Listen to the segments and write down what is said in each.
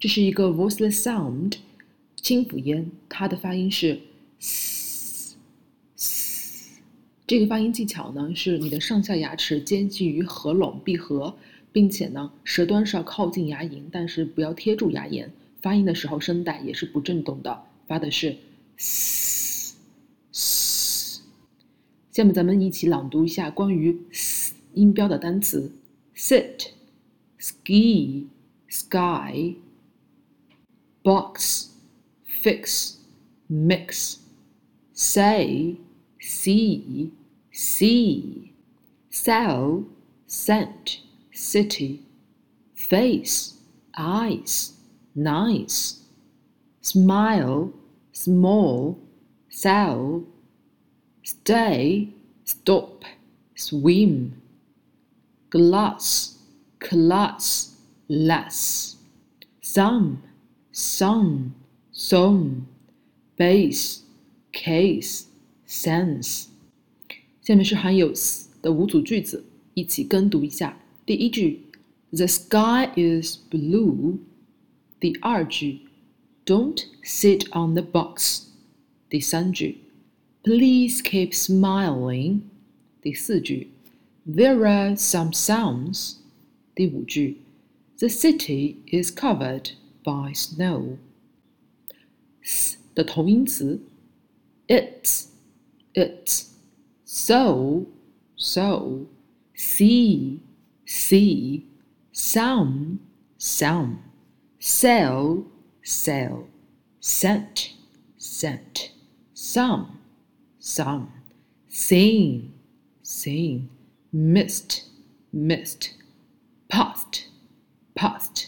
这是一个 voiceless sound，清辅音，它的发音是 s s。这个发音技巧呢，是你的上下牙齿接近于合拢闭合，并且呢，舌端是要靠近牙龈，但是不要贴住牙龈。发音的时候，声带也是不震动的，发的是 s s。下面咱们一起朗读一下关于 s 音标的单词：sit、ski、sky。Box, fix, mix, say, sea, see, sell, cent, city, face, eyes, nice, smile, small, sell, stay, stop, swim, glass, class, less, some, song, song, base, case, sense。下面是含有 s 的五组句子，一起跟读一下。第一句，The sky is blue。第二句，Don't sit on the box。第三句，Please keep smiling。第四句，There are some sounds。第五句，The city is covered by snow. S 的同音词，it it sew so sea see some some sell sell cent sent some sum sing sing mist missed past past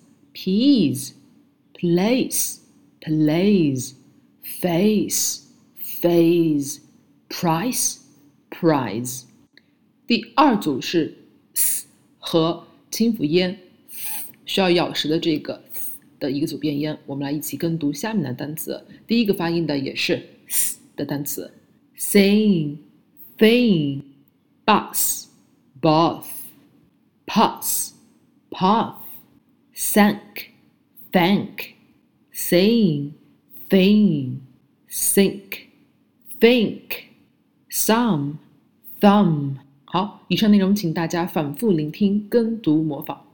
peas, place, plays, face, phase, price, prize。第二组是 s 和清辅音需要咬实的这个 s 的一个组变音，我们来一起跟读下面的单词。第一个发音的也是 s 的单词：sing, thing, bus, bath, pass, path。 Thank, thank, sing, thing, sink, think, some, thumb。好，以上内容请大家反复聆听、跟读、模仿。